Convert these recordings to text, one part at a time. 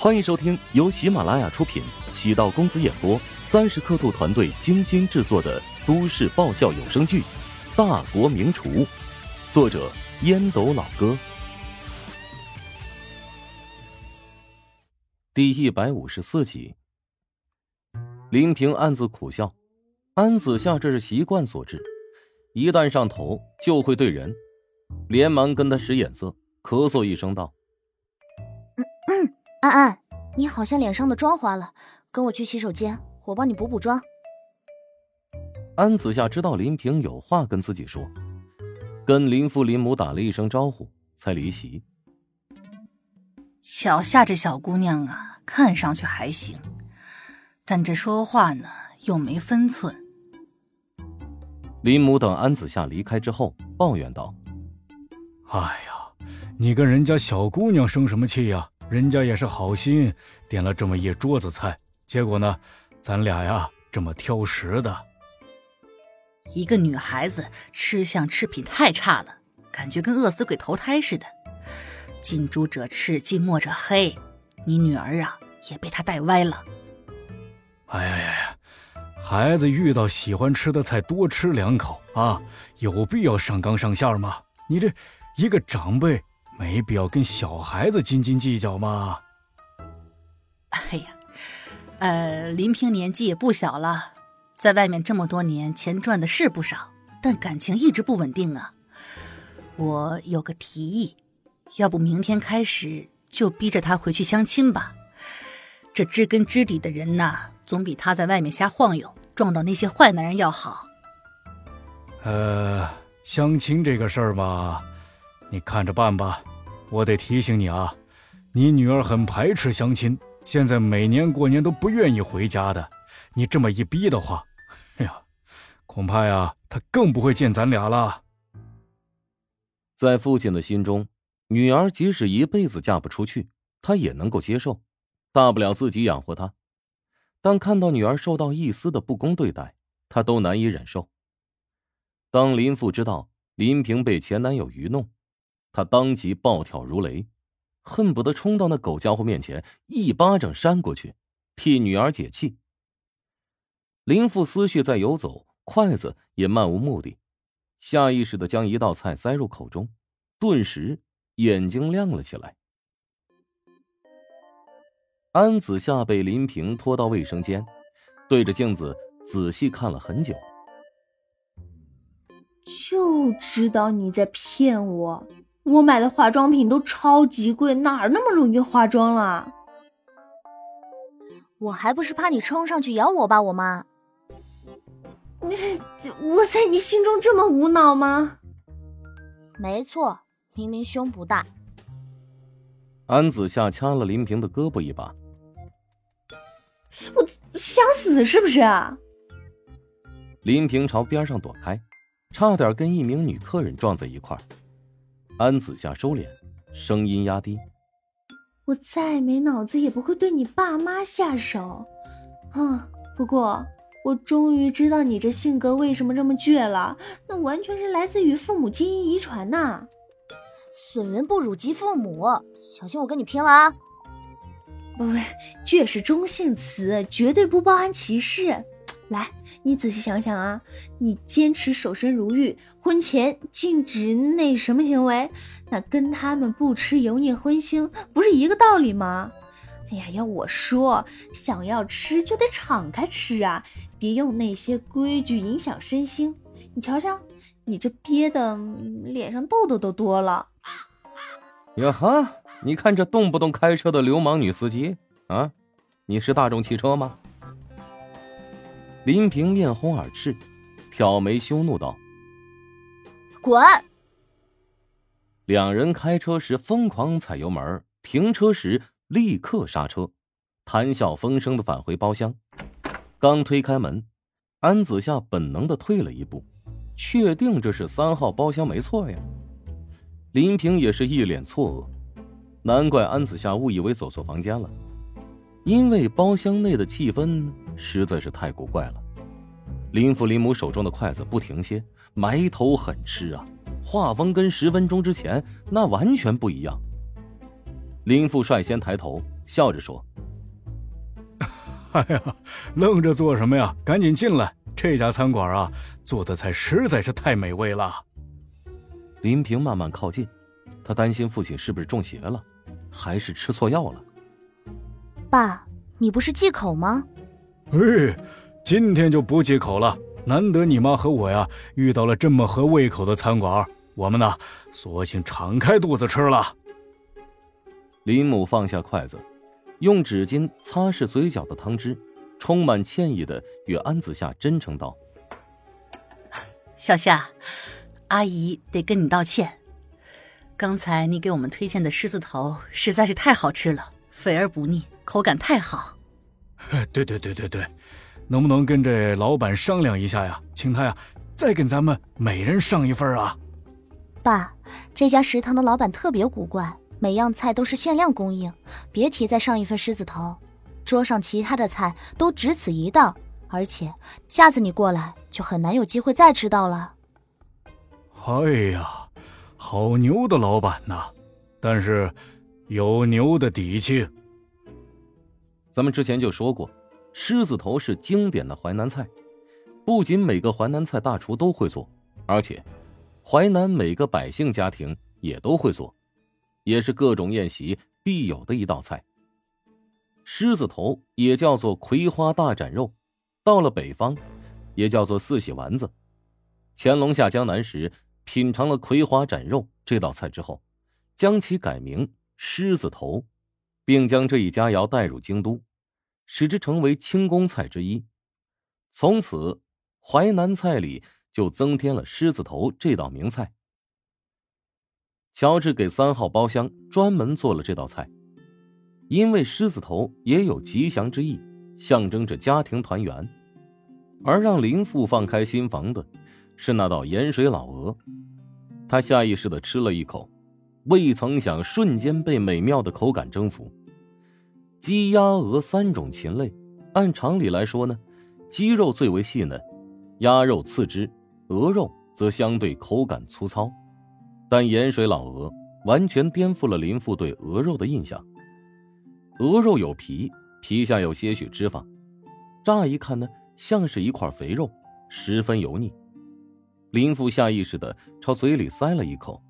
欢迎收听由喜马拉雅出品、喜道公子演播、三十刻度团队精心制作的都市爆笑有声剧《大国名厨》，作者烟斗老哥，第一百五十四集。林平暗自苦笑，安子夏这是习惯所致，一旦上头就会对人，连忙跟他使眼色，咳嗽一声道。安安，你好像脸上的妆花了，跟我去洗手间，我帮你补补妆。安子夏知道林平有话跟自己说，跟林父林母打了一声招呼，才离席。小夏这小姑娘啊，看上去还行，但这说话呢又没分寸。林母等安子夏离开之后，抱怨道：“哎呀，你跟人家小姑娘生什么气呀？”人家也是好心点了这么一桌子菜，结果呢，咱俩呀这么挑食的。一个女孩子吃相吃品太差了，感觉跟饿死鬼投胎似的。近朱者赤，近墨者黑，你女儿啊也被他带歪了。哎呀呀呀，孩子遇到喜欢吃的菜多吃两口啊，有必要上纲上线吗？你这一个长辈。没必要跟小孩子斤斤计较嘛。哎呀，呃，林平年纪也不小了，在外面这么多年，钱赚的是不少，但感情一直不稳定啊。我有个提议，要不明天开始就逼着他回去相亲吧。这知根知底的人呐，总比他在外面瞎晃悠，撞到那些坏男人要好。呃，相亲这个事儿吧。你看着办吧，我得提醒你啊，你女儿很排斥相亲，现在每年过年都不愿意回家的。你这么一逼的话，哎呀，恐怕呀，她更不会见咱俩了。在父亲的心中，女儿即使一辈子嫁不出去，他也能够接受，大不了自己养活她。但看到女儿受到一丝的不公对待，他都难以忍受。当林父知道林平被前男友愚弄，他当即暴跳如雷，恨不得冲到那狗家伙面前一巴掌扇过去，替女儿解气。林父思绪在游走，筷子也漫无目的，下意识的将一道菜塞入口中，顿时眼睛亮了起来。安子夏被林平拖到卫生间，对着镜子仔细看了很久，就知道你在骗我。我买的化妆品都超级贵，哪儿那么容易化妆了？我还不是怕你冲上去咬我爸，我妈。你我在你心中这么无脑吗？没错，明明胸不大。安子夏掐了林平的胳膊一把。我想死是不是？林平朝边上躲开，差点跟一名女客人撞在一块儿。安子夏收敛，声音压低：“我再没脑子也不会对你爸妈下手，啊！不过我终于知道你这性格为什么这么倔了，那完全是来自于父母基因遗传呐。损人不辱及父母，小心我跟你拼了啊！不不，倔是中性词，绝对不包含歧视。来。”你仔细想想啊，你坚持守身如玉，婚前禁止那什么行为，那跟他们不吃油腻荤腥不是一个道理吗？哎呀，要我说，想要吃就得敞开吃啊，别用那些规矩影响身心。你瞧瞧，你这憋的脸上痘痘都多了。呀哈，你看这动不动开车的流氓女司机啊，你是大众汽车吗？林平面红耳赤，挑眉羞怒道：“滚！”两人开车时疯狂踩油门，停车时立刻刹车，谈笑风生的返回包厢。刚推开门，安子夏本能的退了一步，确定这是三号包厢没错呀。林平也是一脸错愕，难怪安子夏误以为走错房间了。因为包厢内的气氛实在是太古怪了，林父林母手中的筷子不停歇，埋头狠吃啊，画风跟十分钟之前那完全不一样。林父率先抬头，笑着说：“ 哎呀，愣着做什么呀？赶紧进来！这家餐馆啊，做的菜实在是太美味了。”林平慢慢靠近，他担心父亲是不是中邪了，还是吃错药了。爸，你不是忌口吗？哎，今天就不忌口了。难得你妈和我呀遇到了这么合胃口的餐馆，我们呢，索性敞开肚子吃了。林母放下筷子，用纸巾擦拭嘴角的汤汁，充满歉意的与安子夏真诚道：“小夏，阿姨得跟你道歉。刚才你给我们推荐的狮子头实在是太好吃了，肥而不腻，口感太好。对对对对对。”能不能跟这老板商量一下呀？请他呀，再给咱们每人上一份啊！爸，这家食堂的老板特别古怪，每样菜都是限量供应，别提再上一份狮子头。桌上其他的菜都只此一道，而且下次你过来就很难有机会再吃到了。哎呀，好牛的老板呐！但是有牛的底气。咱们之前就说过。狮子头是经典的淮南菜，不仅每个淮南菜大厨都会做，而且淮南每个百姓家庭也都会做，也是各种宴席必有的一道菜。狮子头也叫做葵花大斩肉，到了北方，也叫做四喜丸子。乾隆下江南时品尝了葵花斩肉这道菜之后，将其改名狮子头，并将这一佳肴带入京都。使之成为清宫菜之一，从此淮南菜里就增添了狮子头这道名菜。乔治给三号包厢专门做了这道菜，因为狮子头也有吉祥之意，象征着家庭团圆。而让林父放开心房的，是那道盐水老鹅。他下意识的吃了一口，未曾想瞬间被美妙的口感征服。鸡、鸭、鹅三种禽类，按常理来说呢，鸡肉最为细嫩，鸭肉次之，鹅肉则相对口感粗糙。但盐水老鹅完全颠覆了林父对鹅肉的印象。鹅肉有皮，皮下有些许脂肪，乍一看呢，像是一块肥肉，十分油腻。林父下意识的朝嘴里塞了一口，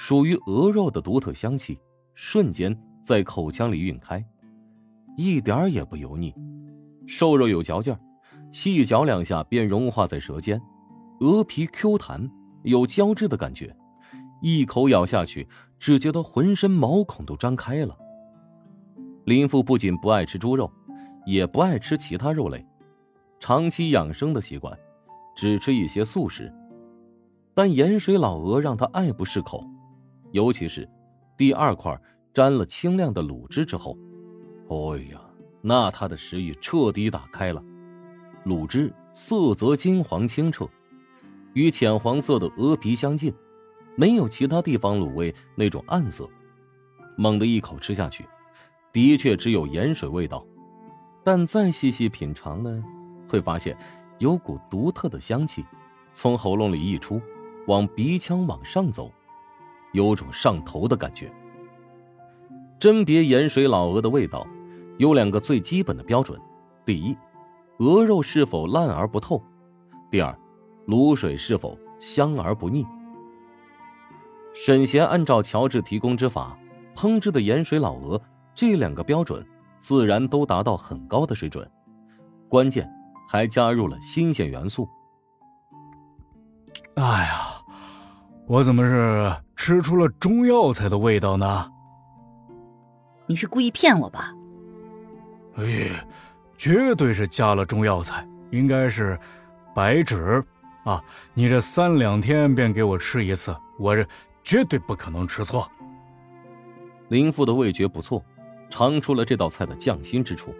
属于鹅肉的独特香气，瞬间。在口腔里晕开，一点儿也不油腻，瘦肉有嚼劲儿，细嚼两下便融化在舌尖，鹅皮 Q 弹，有胶质的感觉，一口咬下去，只觉得浑身毛孔都张开了。林父不仅不爱吃猪肉，也不爱吃其他肉类，长期养生的习惯，只吃一些素食，但盐水老鹅让他爱不释口，尤其是第二块。沾了清亮的卤汁之后，哎呀，那他的食欲彻底打开了。卤汁色泽金黄清澈，与浅黄色的鹅皮相近，没有其他地方卤味那种暗色。猛地一口吃下去，的确只有盐水味道，但再细细品尝呢，会发现有股独特的香气从喉咙里溢出，往鼻腔往上走，有种上头的感觉。甄别盐水老鹅的味道，有两个最基本的标准：第一，鹅肉是否烂而不透；第二，卤水是否香而不腻。沈贤按照乔治提供之法烹制的盐水老鹅，这两个标准自然都达到很高的水准，关键还加入了新鲜元素。哎呀，我怎么是吃出了中药材的味道呢？你是故意骗我吧？哎，绝对是加了中药材，应该是白芷啊！你这三两天便给我吃一次，我这绝对不可能吃错。林父的味觉不错，尝出了这道菜的匠心之处。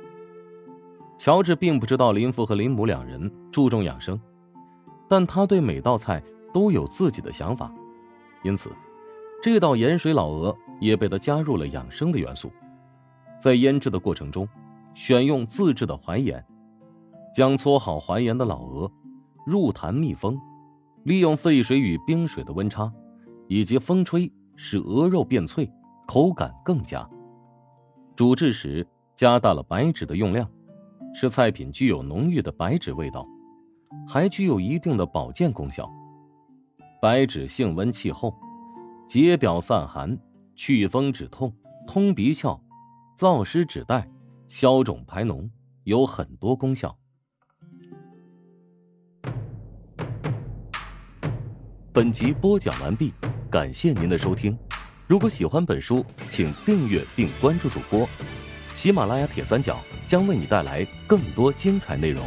乔治并不知道林父和林母两人注重养生，但他对每道菜都有自己的想法，因此。这道盐水老鹅也被他加入了养生的元素，在腌制的过程中，选用自制的淮盐，将搓好淮盐的老鹅入坛密封，利用沸水与冰水的温差，以及风吹使鹅肉变脆，口感更佳。煮制时加大了白芷的用量，使菜品具有浓郁的白芷味道，还具有一定的保健功效。白芷性温气候，解表散寒、祛风止痛、通鼻窍、燥湿止带、消肿排脓，有很多功效。本集播讲完毕，感谢您的收听。如果喜欢本书，请订阅并关注主播。喜马拉雅铁三角将为你带来更多精彩内容。